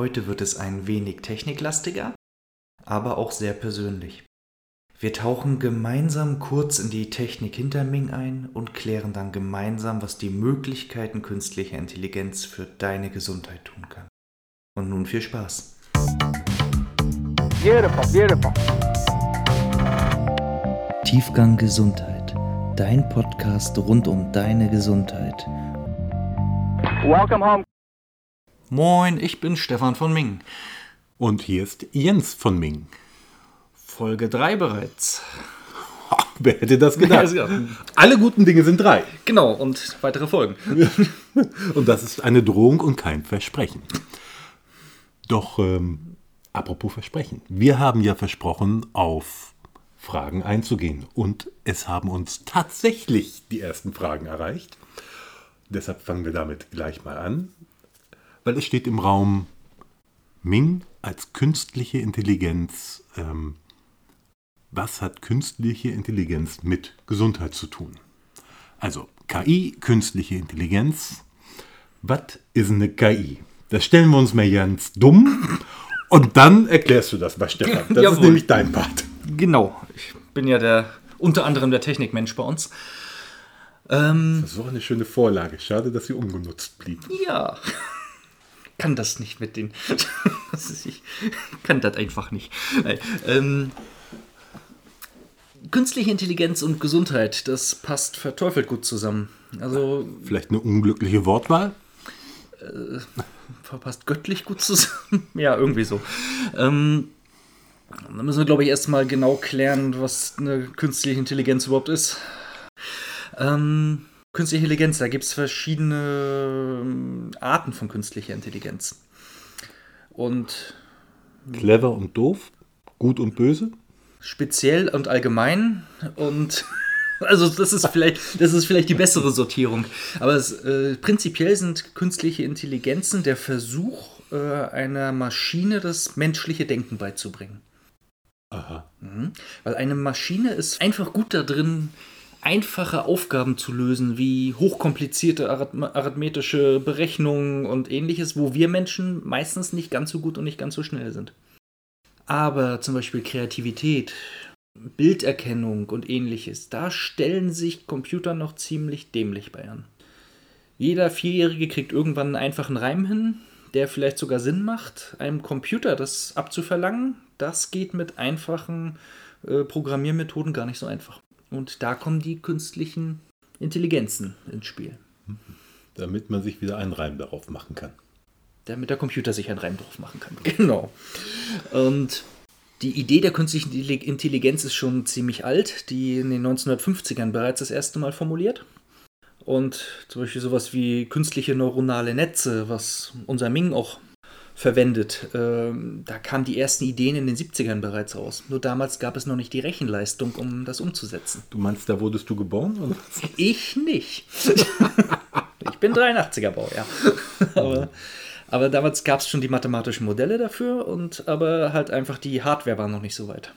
Heute wird es ein wenig techniklastiger, aber auch sehr persönlich. Wir tauchen gemeinsam kurz in die Technik hinter Ming ein und klären dann gemeinsam, was die Möglichkeiten künstlicher Intelligenz für deine Gesundheit tun kann. Und nun viel Spaß. Beautiful, beautiful. Tiefgang Gesundheit, dein Podcast rund um deine Gesundheit. Welcome home. Moin, ich bin Stefan von Ming. Und hier ist Jens von Ming. Folge 3 bereits. Wer hätte das gedacht? Alle guten Dinge sind drei. Genau, und weitere Folgen. und das ist eine Drohung und kein Versprechen. Doch, ähm, apropos Versprechen. Wir haben ja versprochen, auf Fragen einzugehen. Und es haben uns tatsächlich die ersten Fragen erreicht. Deshalb fangen wir damit gleich mal an weil es steht im Raum Ming als künstliche Intelligenz. Ähm, was hat künstliche Intelligenz mit Gesundheit zu tun? Also KI, künstliche Intelligenz. Was ist eine KI? Das stellen wir uns mal ganz dumm und dann erklärst du das bei Stefan. Das ist nämlich dein Part. Genau. Ich bin ja der unter anderem der Technikmensch bei uns. Ähm, das auch eine schöne Vorlage. Schade, dass sie ungenutzt blieb. Ja kann das nicht mit den. ich kann das einfach nicht. Ähm, künstliche Intelligenz und Gesundheit, das passt verteufelt gut zusammen. Also vielleicht eine unglückliche Wortwahl. Äh, verpasst göttlich gut zusammen. ja, irgendwie so. Ähm, da müssen wir, glaube ich, erstmal genau klären, was eine künstliche Intelligenz überhaupt ist. Ähm, Künstliche Intelligenz, da gibt es verschiedene ähm, Arten von künstlicher Intelligenz. Und. Clever und doof, gut und böse? Speziell und allgemein und. Also das ist vielleicht, das ist vielleicht die bessere Sortierung. Aber es, äh, prinzipiell sind künstliche Intelligenzen der Versuch, äh, einer Maschine das menschliche Denken beizubringen. Aha. Mhm. Weil eine Maschine ist einfach gut da drin, einfache Aufgaben zu lösen, wie hochkomplizierte arithmetische Berechnungen und ähnliches, wo wir Menschen meistens nicht ganz so gut und nicht ganz so schnell sind. Aber zum Beispiel Kreativität, Bilderkennung und ähnliches, da stellen sich Computer noch ziemlich dämlich bei an. Jeder Vierjährige kriegt irgendwann einen einfachen Reim hin, der vielleicht sogar Sinn macht. Einem Computer das abzuverlangen, das geht mit einfachen äh, Programmiermethoden gar nicht so einfach. Und da kommen die künstlichen Intelligenzen ins Spiel. Damit man sich wieder einen Reim darauf machen kann. Damit der Computer sich einen Reim darauf machen kann. Genau. Und die Idee der künstlichen Intelligenz ist schon ziemlich alt, die in den 1950ern bereits das erste Mal formuliert. Und zum Beispiel sowas wie künstliche neuronale Netze, was unser Ming auch verwendet. Ähm, da kamen die ersten Ideen in den 70ern bereits raus. Nur damals gab es noch nicht die Rechenleistung, um das umzusetzen. Du meinst, da wurdest du geboren? Oder? Ich nicht. ich bin 83er Baujahr. aber, aber damals gab es schon die mathematischen Modelle dafür, und aber halt einfach die Hardware war noch nicht so weit.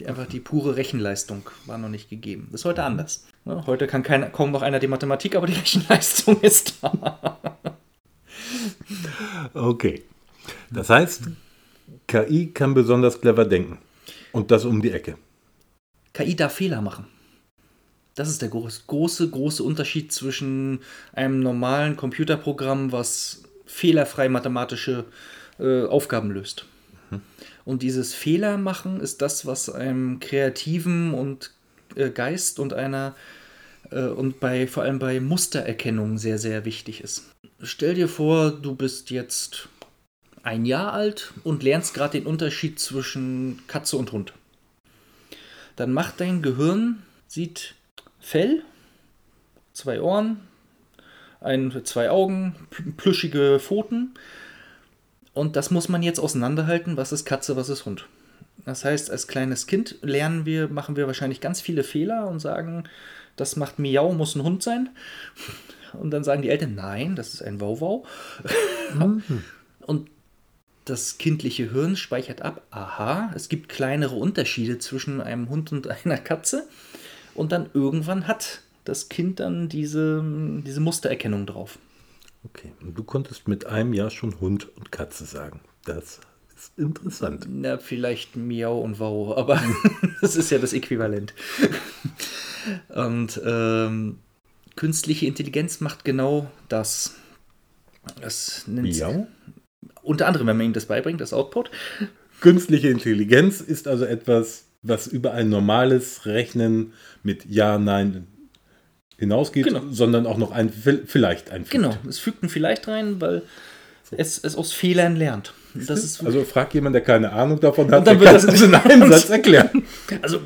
Die, einfach die pure Rechenleistung war noch nicht gegeben. Das ist heute anders. Ja, heute kann kein, kaum noch einer die Mathematik, aber die Rechenleistung ist da. Okay. Das heißt, KI kann besonders clever denken. Und das um die Ecke. KI darf Fehler machen. Das ist der große, große, große Unterschied zwischen einem normalen Computerprogramm, was fehlerfrei mathematische äh, Aufgaben löst. Mhm. Und dieses Fehlermachen ist das, was einem kreativen und äh, Geist und einer äh, und bei vor allem bei Mustererkennung sehr, sehr wichtig ist. Stell dir vor, du bist jetzt ein Jahr alt und lernst gerade den Unterschied zwischen Katze und Hund. Dann macht dein Gehirn, sieht Fell, zwei Ohren, ein, zwei Augen, plüschige Pfoten. Und das muss man jetzt auseinanderhalten, was ist Katze, was ist Hund. Das heißt, als kleines Kind lernen wir, machen wir wahrscheinlich ganz viele Fehler und sagen, das macht Miau, muss ein Hund sein. Und dann sagen die Eltern, nein, das ist ein Wauwau. Mhm. Und das kindliche Hirn speichert ab, aha, es gibt kleinere Unterschiede zwischen einem Hund und einer Katze. Und dann irgendwann hat das Kind dann diese, diese Mustererkennung drauf. Okay, und du konntest mit einem Jahr schon Hund und Katze sagen. Das ist interessant. Na, vielleicht Miau und Wow, aber das ist ja das Äquivalent. Und ähm, künstliche Intelligenz macht genau das. Das nennt Miau? Unter anderem, wenn man ihm das beibringt, das Output. Künstliche Intelligenz ist also etwas, was über ein normales Rechnen mit Ja, Nein hinausgeht, Genau. sondern auch noch ein Vi- Vielleicht einfügt. Genau, es fügt ein Vielleicht rein, weil es, es aus Fehlern lernt. Also frag jemand, der keine Ahnung davon hat, Und dann wird das in einem Satz erklären. Also,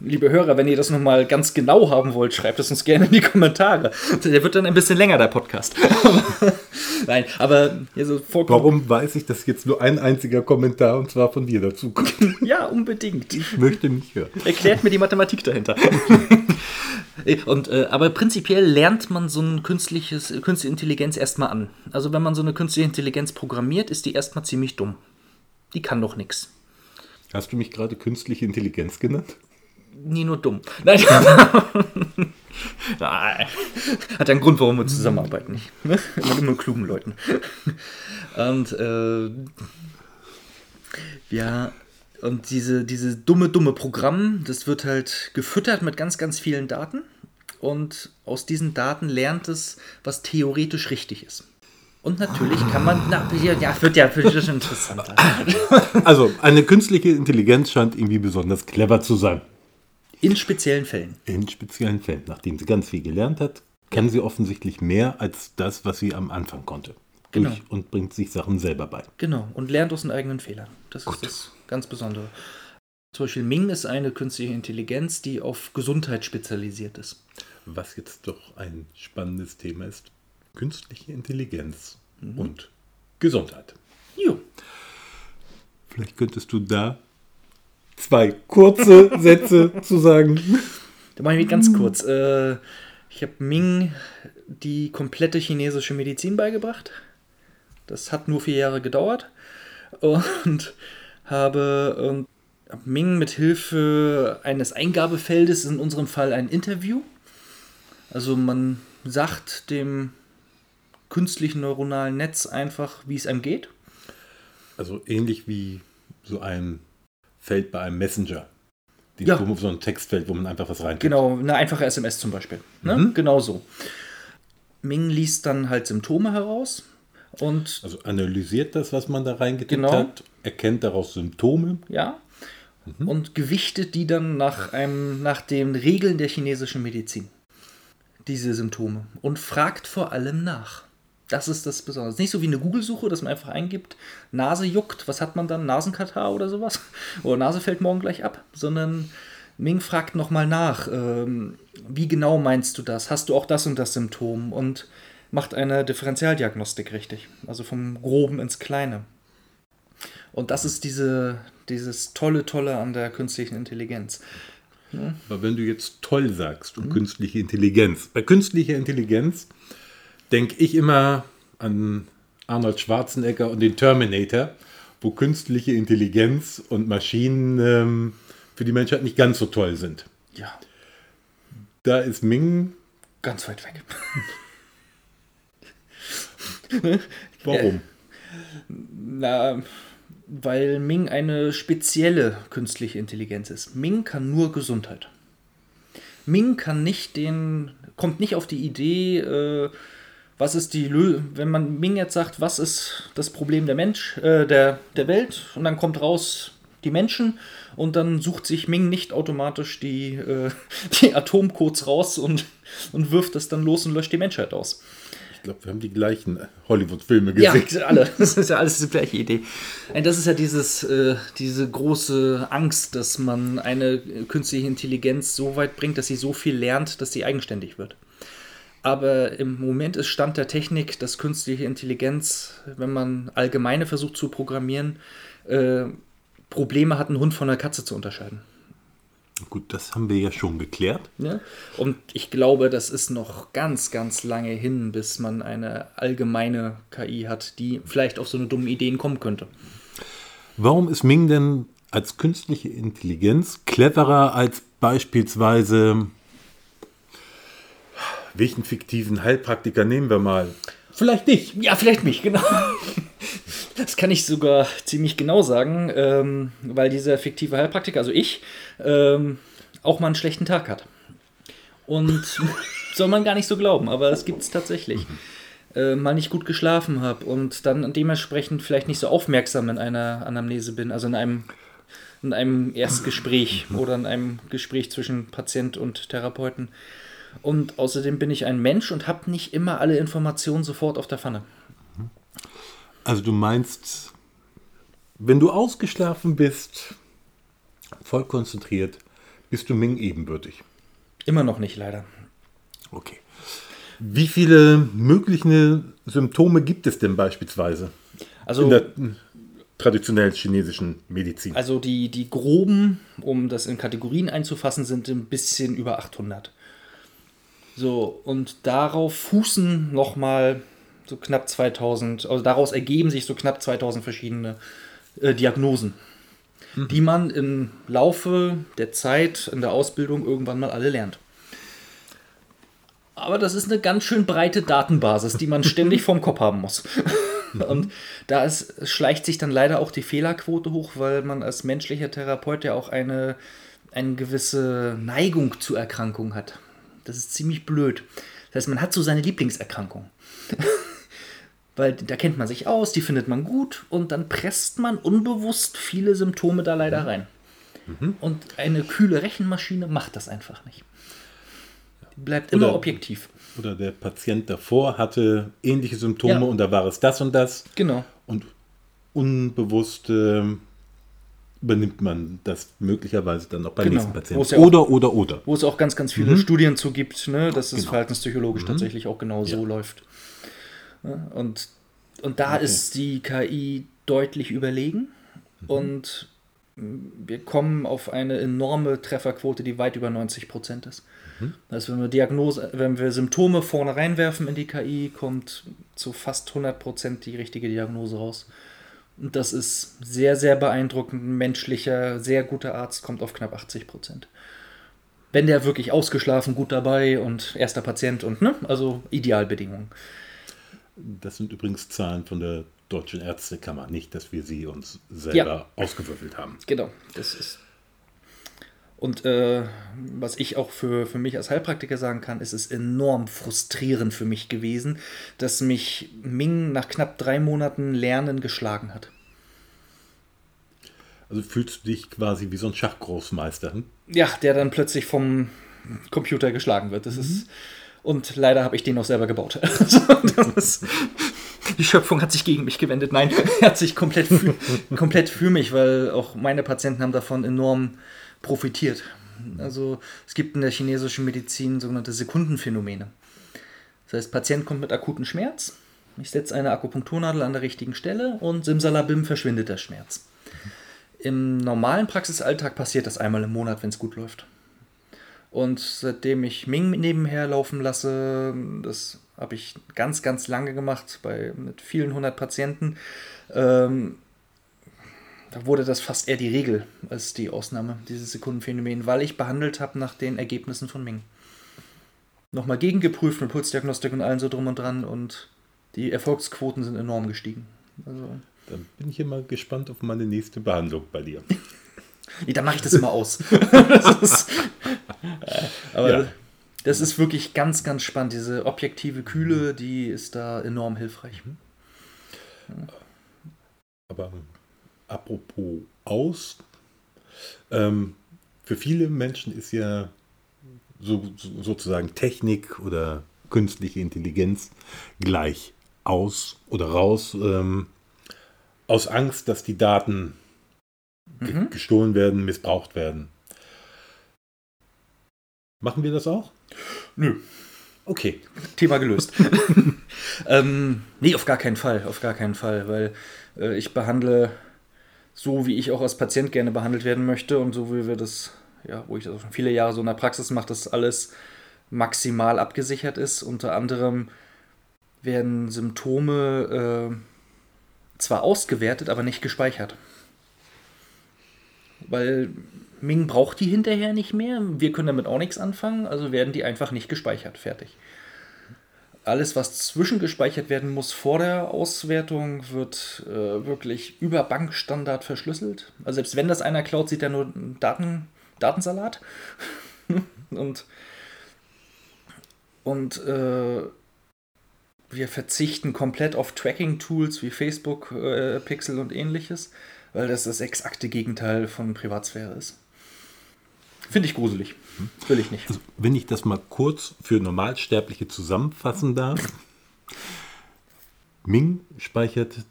liebe Hörer, wenn ihr das nochmal ganz genau haben wollt, schreibt es uns gerne in die Kommentare. Der wird dann ein bisschen länger, der Podcast. Nein, aber also vollkommen. Warum weiß ich, dass jetzt nur ein einziger Kommentar und zwar von dir dazu kommt? Ja, unbedingt. Ich möchte nicht hören. Erklärt mir die Mathematik dahinter. Und, äh, aber prinzipiell lernt man so ein künstliches, künstliche Intelligenz erstmal an. Also wenn man so eine künstliche Intelligenz programmiert, ist die erstmal ziemlich dumm. Die kann doch nichts. Hast du mich gerade künstliche Intelligenz genannt? Nie nur dumm. Nein. Nein. Hat ja einen Grund, warum wir zusammenarbeiten. Ne? Immer mit klugen Leuten. Und äh, ja, und diese, diese dumme, dumme Programm, das wird halt gefüttert mit ganz, ganz vielen Daten. Und aus diesen Daten lernt es, was theoretisch richtig ist. Und natürlich kann man, na, ja, ja, wird ja wird schon interessanter. Also, eine künstliche Intelligenz scheint irgendwie besonders clever zu sein. In speziellen Fällen. In speziellen Fällen. Nachdem sie ganz viel gelernt hat, kann sie offensichtlich mehr als das, was sie am Anfang konnte. Genau. Und bringt sich Sachen selber bei. Genau, und lernt aus den eigenen Fehlern. Das ist das ganz Besondere. Zum Beispiel Ming ist eine künstliche Intelligenz, die auf Gesundheit spezialisiert ist. Was jetzt doch ein spannendes Thema ist. Künstliche Intelligenz und Gesundheit. Jo. Vielleicht könntest du da zwei kurze Sätze zu sagen. Da mache ich mich ganz kurz. Äh, ich habe Ming die komplette chinesische Medizin beigebracht. Das hat nur vier Jahre gedauert. Und habe ähm, hab Ming mit Hilfe eines Eingabefeldes, in unserem Fall ein Interview. Also man sagt dem künstlichen neuronalen Netz einfach, wie es einem geht. Also ähnlich wie so ein Feld bei einem Messenger. Die, Ja. wo, so ein Textfeld, wo man einfach was reintut. Genau, eine einfache SMS zum Beispiel. Ne? Mhm. Genau so. Ming liest dann halt Symptome heraus und Also analysiert das, was man da reingetippt Genau. hat, erkennt daraus Symptome. ja und gewichtet die dann nach einem nach den Regeln der chinesischen Medizin. Diese Symptome und fragt vor allem nach. Das ist das Besondere. Nicht so wie eine Google-Suche, dass man einfach eingibt, Nase juckt, was hat man dann? Nasenkatar oder sowas? Oder Nase fällt morgen gleich ab, sondern Ming fragt nochmal nach, ähm, wie genau meinst du das? Hast du auch das und das Symptom? Und macht eine Differentialdiagnostik richtig. Also vom Groben ins Kleine. Und das ist diese, dieses tolle, tolle an der künstlichen Intelligenz. Aber wenn du jetzt toll sagst und künstliche Intelligenz, bei künstlicher Intelligenz denke ich immer an Arnold Schwarzenegger und den Terminator, wo künstliche Intelligenz und Maschinen ähm, für die Menschheit nicht ganz so toll sind. Ja, Da ist Ming. ganz weit weg. Warum? Na, weil Ming eine spezielle künstliche Intelligenz ist. Ming kann nur Gesundheit. Ming kann nicht den, kommt nicht auf die Idee, äh, was ist die Lö wenn man Ming jetzt sagt, was ist das Problem der Mensch, äh, der, der Welt, und dann kommt raus die Menschen und dann sucht sich Ming nicht automatisch die, äh, die Atomcodes raus und, und wirft das dann los und löscht die Menschheit aus. Ich glaube, wir haben die gleichen Hollywood-Filme Ja, gesehen. alle. Das ist ja alles die gleiche Idee. Und das ist ja dieses, äh, diese große Angst, dass man eine künstliche Intelligenz so weit bringt, dass sie so viel lernt, dass sie eigenständig wird. Aber im Moment ist Stand der Technik, dass künstliche Intelligenz, wenn man allgemeine versucht zu programmieren, äh, Probleme hat, einen Hund von einer Katze zu unterscheiden. Gut, das haben wir ja schon geklärt. Ne? Und ich glaube, das ist noch ganz, ganz lange hin, bis man eine allgemeine KI hat, die vielleicht auf so eine dumme Ideen kommen könnte. Warum ist Ming denn als künstliche Intelligenz cleverer als beispielsweise welchen fiktiven Heilpraktiker nehmen wir mal? Vielleicht dich. Ja, vielleicht mich, genau. Das kann ich sogar ziemlich genau sagen, ähm, weil dieser fiktive Heilpraktiker, also ich, ähm, auch mal einen schlechten Tag hat. Und soll man gar nicht so glauben, aber es gibt es tatsächlich. Äh, mal nicht gut geschlafen habe und dann dementsprechend vielleicht nicht so aufmerksam in einer Anamnese bin, also in einem, in einem Erstgespräch oder in einem Gespräch zwischen Patient und Therapeuten. Und außerdem bin ich ein Mensch und habe nicht immer alle Informationen sofort auf der Pfanne. Also du meinst, wenn du ausgeschlafen bist, voll konzentriert, bist du Ming ebenbürtig. Immer noch nicht, leider. Okay. Wie viele mögliche Symptome gibt es denn beispielsweise Also, in der traditionellen chinesischen Medizin? also die, die groben, um das in Kategorien einzufassen, sind ein bisschen über 800. So, und darauf fußen nochmal so knapp 2000, also daraus ergeben sich so knapp 2000 verschiedene äh, Diagnosen, die man im Laufe der Zeit in der Ausbildung irgendwann mal alle lernt. Aber das ist eine ganz schön breite Datenbasis, die man ständig vorm Kopf haben muss. Und da ist, schleicht sich dann leider auch die Fehlerquote hoch, weil man als menschlicher Therapeut ja auch eine, eine gewisse Neigung zu Erkrankungen hat. Das ist ziemlich blöd. Das heißt, man hat so seine Lieblingserkrankung. weil da kennt man sich aus, die findet man gut und dann presst man unbewusst viele Symptome da leider rein. Und eine kühle Rechenmaschine macht das einfach nicht. Die bleibt immer Oder- objektiv. Oder der Patient davor hatte ähnliche Symptome Ja. und da war es das und das. Genau. Und unbewusst ähm, übernimmt man das möglicherweise dann auch beim Genau. nächsten Patienten. ja Oder, oder, oder. Wo es auch ganz, ganz viele Studien zu gibt, ne, dass es Genau. verhaltenspsychologisch tatsächlich auch genau so läuft. Ja, und, und da ist die KI deutlich überlegen und mm, wir kommen auf eine enorme Trefferquote, die weit über 90 Prozent ist. Das heißt, wenn wir Diagnose, wenn wir Symptome vorne reinwerfen in die KI, kommt zu fast 100 Prozent die richtige Diagnose raus. Und das ist sehr, sehr beeindruckend. Ein menschlicher, sehr guter Arzt kommt auf knapp 80 Prozent. Wenn der wirklich ausgeschlafen, gut dabei und erster Patient und, ne, also Idealbedingungen. Das sind übrigens Zahlen von der Deutschen Ärztekammer, nicht, dass wir sie uns selber ausgewürfelt haben. Genau, das ist. Und äh, was ich auch für, für mich als Heilpraktiker sagen kann, ist es enorm frustrierend für mich gewesen, dass mich Ming nach knapp drei Monaten Lernen geschlagen hat. Also fühlst du dich quasi wie so ein Schachgroßmeister. Hm? Ja, der dann plötzlich vom Computer geschlagen wird. Das ist. Und leider habe ich den auch selber gebaut. Ist, die Schöpfung hat sich gegen mich gewendet. Nein, er hat sich komplett für, komplett für mich, weil auch meine Patienten haben davon enorm profitiert. Also es gibt in der chinesischen Medizin sogenannte Sekundenphänomene. Das heißt, Patient kommt mit akutem Schmerz, ich setze eine Akupunkturnadel an der richtigen Stelle und simsalabim verschwindet der Schmerz. Im normalen Praxisalltag passiert das einmal im Monat, wenn es gut läuft. Und seitdem ich Ming nebenher laufen lasse, das habe ich ganz, ganz lange gemacht, bei, mit vielen hundert Patienten, ähm, da wurde das fast eher die Regel als die Ausnahme, dieses Sekundenphänomen, weil ich behandelt habe nach den Ergebnissen von Ming. Nochmal gegengeprüft mit Pulsdiagnostik und allem so drum und dran und die Erfolgsquoten sind enorm gestiegen. Also, Dann bin ich immer gespannt auf meine nächste Behandlung bei dir. Nee, da mache ich das immer aus. das ist, äh, aber Ja. das ist wirklich ganz, ganz spannend. Diese objektive Kühle, die ist da enorm hilfreich. Aber apropos aus, ähm, für viele Menschen ist ja so, so, sozusagen Technik oder künstliche Intelligenz gleich aus oder raus, ähm, aus Angst, dass die Daten Mhm. gestohlen werden, missbraucht werden. Machen wir das auch? Nö. Okay. Thema gelöst. ähm, nee, auf gar keinen Fall, auf gar keinen Fall, weil äh, ich behandle so, wie ich auch als Patient gerne behandelt werden möchte und so wie wir das, ja, wo ich das schon viele Jahre so in der Praxis mache, dass alles maximal abgesichert ist. Unter anderem werden Symptome äh, zwar ausgewertet, aber nicht gespeichert. Weil Ming braucht die hinterher nicht mehr. Wir können damit auch nichts anfangen, also werden die einfach nicht gespeichert. Fertig. Alles, was zwischengespeichert werden muss vor der Auswertung, wird äh, wirklich über Bankstandard verschlüsselt. Also selbst wenn das einer klaut, sieht er nur Daten, Datensalat. und und äh, wir verzichten komplett auf Tracking-Tools wie Facebook, äh, Pixel und ähnliches, weil das das exakte Gegenteil von Privatsphäre ist. Finde ich gruselig. Will ich nicht. Also, wenn ich das mal kurz für Normalsterbliche zusammenfassen darf. Ming speichert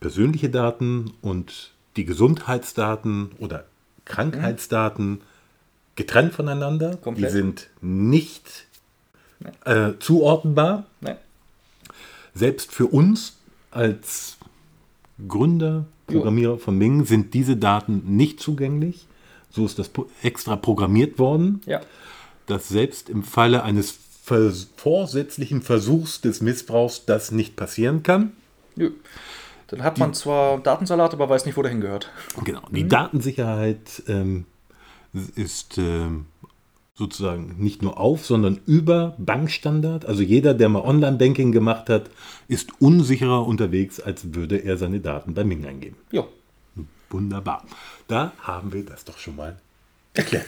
persönliche Daten und die Gesundheitsdaten oder Krankheitsdaten getrennt voneinander. Komplett. Die sind nicht äh, zuordnenbar. Nein. Selbst für uns als Gründer, Programmierer von Ming sind diese Daten nicht zugänglich. So ist das extra programmiert worden, Ja. dass selbst im Falle eines vers vorsätzlichen Versuchs des Missbrauchs das nicht passieren kann. Nö. Dann hat man zwar Datensalat, aber weiß nicht, wo der hingehört. Genau. Die Datensicherheit ähm, ist ähm, sozusagen nicht nur auf, sondern über Bankstandard. Also jeder, der mal Online-Banking gemacht hat, ist unsicherer unterwegs, als würde er seine Daten bei Ming eingeben. Ja. Wunderbar. Da haben wir das doch schon mal erklärt.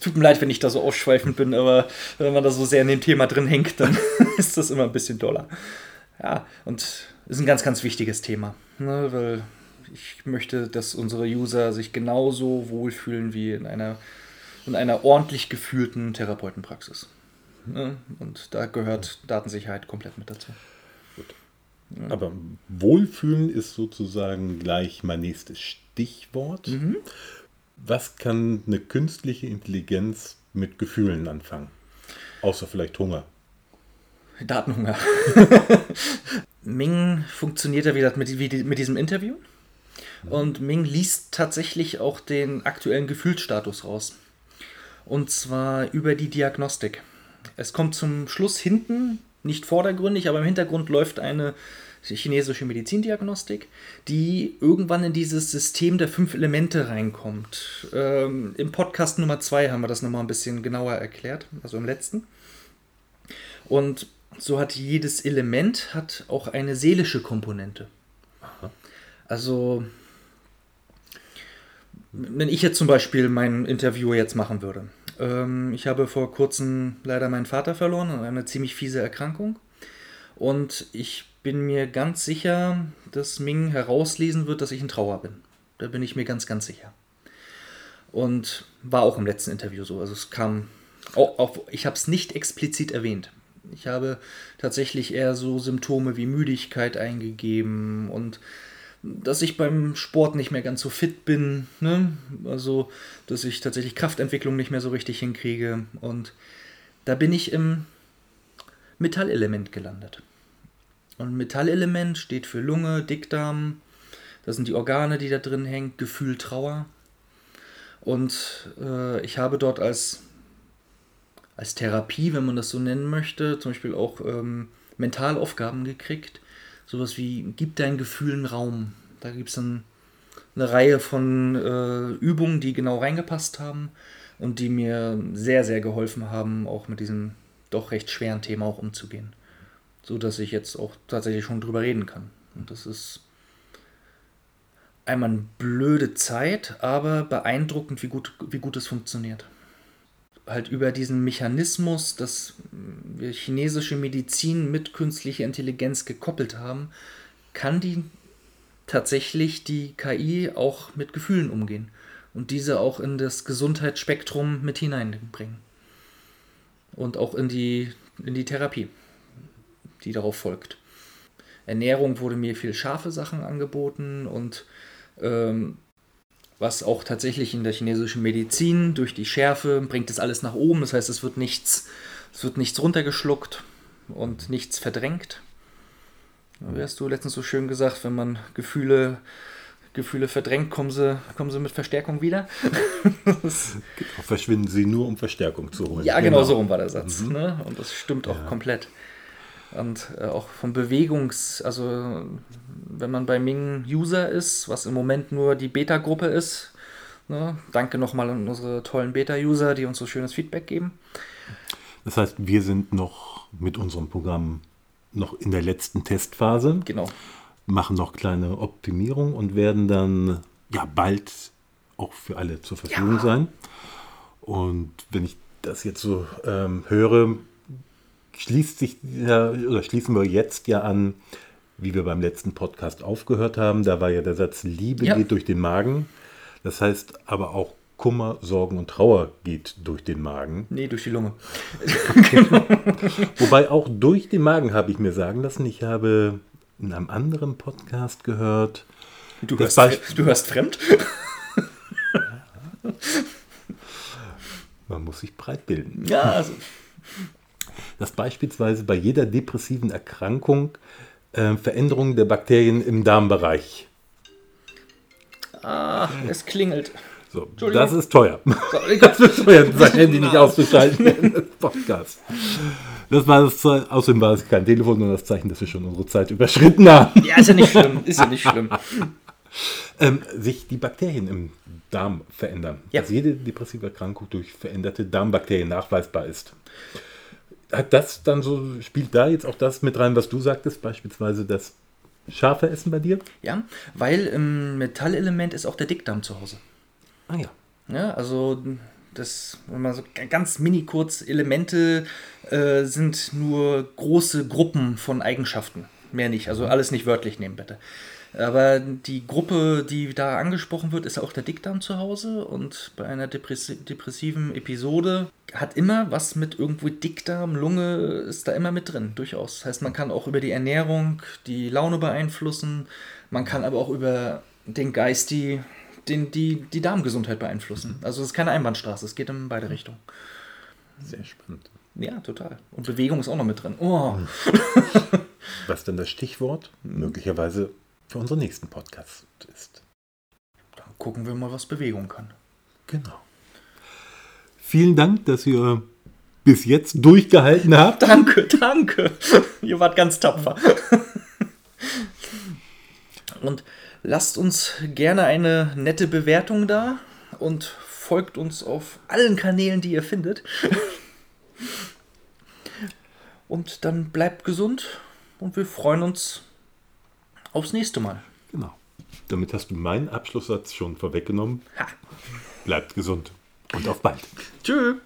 Tut mir leid, wenn ich da so ausschweifend bin, aber wenn man da so sehr in dem Thema drin hängt, dann ist das immer ein bisschen doller. Ja, und ist ein ganz, ganz wichtiges Thema, ne, weil ich möchte, dass unsere User sich genauso wohlfühlen wie in einer, in einer ordentlich geführten Therapeutenpraxis. Ne? Und da gehört Datensicherheit komplett mit dazu. Aber Wohlfühlen ist sozusagen gleich mein nächstes Stichwort. Was kann eine künstliche Intelligenz mit Gefühlen anfangen? Außer vielleicht Hunger. Datenhunger. Ming funktioniert ja wieder mit, wie- mit diesem Interview. Und Ming liest tatsächlich auch den aktuellen Gefühlsstatus raus. Und zwar über die Diagnostik. Es kommt zum Schluss hinten, nicht vordergründig, aber im Hintergrund läuft eine chinesische Medizindiagnostik, die irgendwann in dieses System der fünf Elemente reinkommt. Ähm, Im Podcast Nummer zwei haben wir das nochmal ein bisschen genauer erklärt, also im letzten. Und so hat jedes Element hat auch eine seelische Komponente. Also, wenn ich jetzt zum Beispiel mein Interview jetzt machen würde. Ähm, ich habe vor kurzem leider meinen Vater verloren an eine ziemlich fiese Erkrankung. Und ich bin mir ganz sicher, dass Ming herauslesen wird, dass ich in Trauer bin. Da bin ich mir ganz, ganz sicher. Und war auch im letzten Interview so. Also es kam, auch, auch ich habe es nicht explizit erwähnt. Ich habe tatsächlich eher so Symptome wie Müdigkeit eingegeben und dass ich beim Sport nicht mehr ganz so fit bin. Ne? Also, dass ich tatsächlich Kraftentwicklung nicht mehr so richtig hinkriege. Und da bin ich im Metallelement gelandet. Und Metallelement steht für Lunge, Dickdarm. Das sind die Organe, die da drin hängen. Gefühl, Trauer. Und äh, ich habe dort als, als Therapie, wenn man das so nennen möchte, zum Beispiel auch ähm, Mentalaufgaben gekriegt. Sowas wie, gib deinen Gefühlen Raum. Da gibt es dann eine Reihe von äh, Übungen, die genau reingepasst haben und die mir sehr, sehr geholfen haben, auch mit diesem doch recht schweren Thema auch umzugehen. So dass ich jetzt auch tatsächlich schon drüber reden kann. Und das ist einmal eine blöde Zeit, aber beeindruckend, wie gut, wie gut es funktioniert. Halt über diesen Mechanismus, dass wir chinesische Medizin mit künstlicher Intelligenz gekoppelt haben, kann die tatsächlich die KI auch mit Gefühlen umgehen und diese auch in das Gesundheitsspektrum mit hineinbringen. Und auch in die, in die Therapie, die darauf folgt. Ernährung wurde mir viel scharfe Sachen angeboten und ähm, was auch tatsächlich in der chinesischen Medizin durch die Schärfe bringt es alles nach oben. Das heißt, es wird nichts, es wird nichts runtergeschluckt und nichts verdrängt. Wie hast du letztens so schön gesagt, wenn man Gefühle, Gefühle verdrängt, kommen sie, kommen sie mit Verstärkung wieder. Verschwinden sie nur, um Verstärkung zu holen. Ja, genau, so rum war der Satz. Ne? Und das stimmt auch komplett. Und äh, auch vom Bewegungs-, also wenn man bei Ming User ist, was im Moment nur die Beta-Gruppe ist, ne? danke nochmal an unsere tollen Beta-User, die uns so schönes Feedback geben. Das heißt, wir sind noch mit unserem Programm noch in der letzten Testphase, Genau. machen noch kleine Optimierungen und werden dann ja bald auch für alle zur Verfügung Ja. sein. Und wenn ich das jetzt so ähm, höre, schließt sich ja, oder schließen wir jetzt ja an, wie wir beim letzten Podcast aufgehört haben. Da war ja der Satz, Liebe Ja. geht durch den Magen. Das heißt aber auch Kummer, Sorgen und Trauer geht durch den Magen. Nee, durch die Lunge. Wobei auch durch den Magen habe ich mir sagen lassen, ich habe in einem anderen Podcast gehört, Du hörst, Beisp- du hörst fremd? man muss sich breit bilden, Ja, also. Dass beispielsweise bei jeder depressiven Erkrankung äh, Veränderungen der Bakterien im Darmbereich. Ah, es klingelt. So, das ist teuer. So, Das ist teuer, sein Handy nicht auszuschalten in das Podcast. Das war das außerdem war es kein Telefon, nur das Zeichen, dass wir schon unsere Zeit überschritten haben. ja, ist ja nicht schlimm. Ist ja nicht schlimm. ähm, sich die Bakterien im Darm verändern. Ja. Dass jede depressive Erkrankung durch veränderte Darmbakterien nachweisbar ist. Hat das dann so, spielt da jetzt auch das mit rein, was du sagtest, beispielsweise das scharfe Essen bei dir? Ja, weil im Metallelement ist auch der Dickdarm zu Hause. Ah ja. Ja, also das, wenn man so ganz mini kurz, Elemente äh, sind nur große Gruppen von Eigenschaften. Mehr nicht, also alles nicht wörtlich nehmen, bitte. Aber die Gruppe, die da angesprochen wird, ist auch der Dickdarm zu Hause und bei einer depressi depressiven Episode hat immer was mit irgendwo Dickdarm, Lunge ist da immer mit drin, durchaus. Das heißt, man kann auch über die Ernährung die Laune beeinflussen, man kann aber auch über den Geist die, den, die, die Darmgesundheit beeinflussen. Also es ist keine Einbahnstraße, es geht in beide Richtungen. Sehr spannend. Ja, total. Und Bewegung ist auch noch mit drin. Oh, Was dann das Stichwort möglicherweise für unseren nächsten Podcast ist. dann gucken wir mal, was Bewegung kann. Genau. Vielen Dank, dass ihr bis jetzt durchgehalten habt. Danke, danke. Ihr wart ganz tapfer. Und lasst uns gerne eine nette Bewertung da und folgt uns auf allen Kanälen, die ihr findet. Und dann bleibt gesund und wir freuen uns aufs nächste Mal. Genau. Damit hast du meinen Abschlusssatz schon vorweggenommen. Ha. Bleibt gesund und auf bald. Tschüss.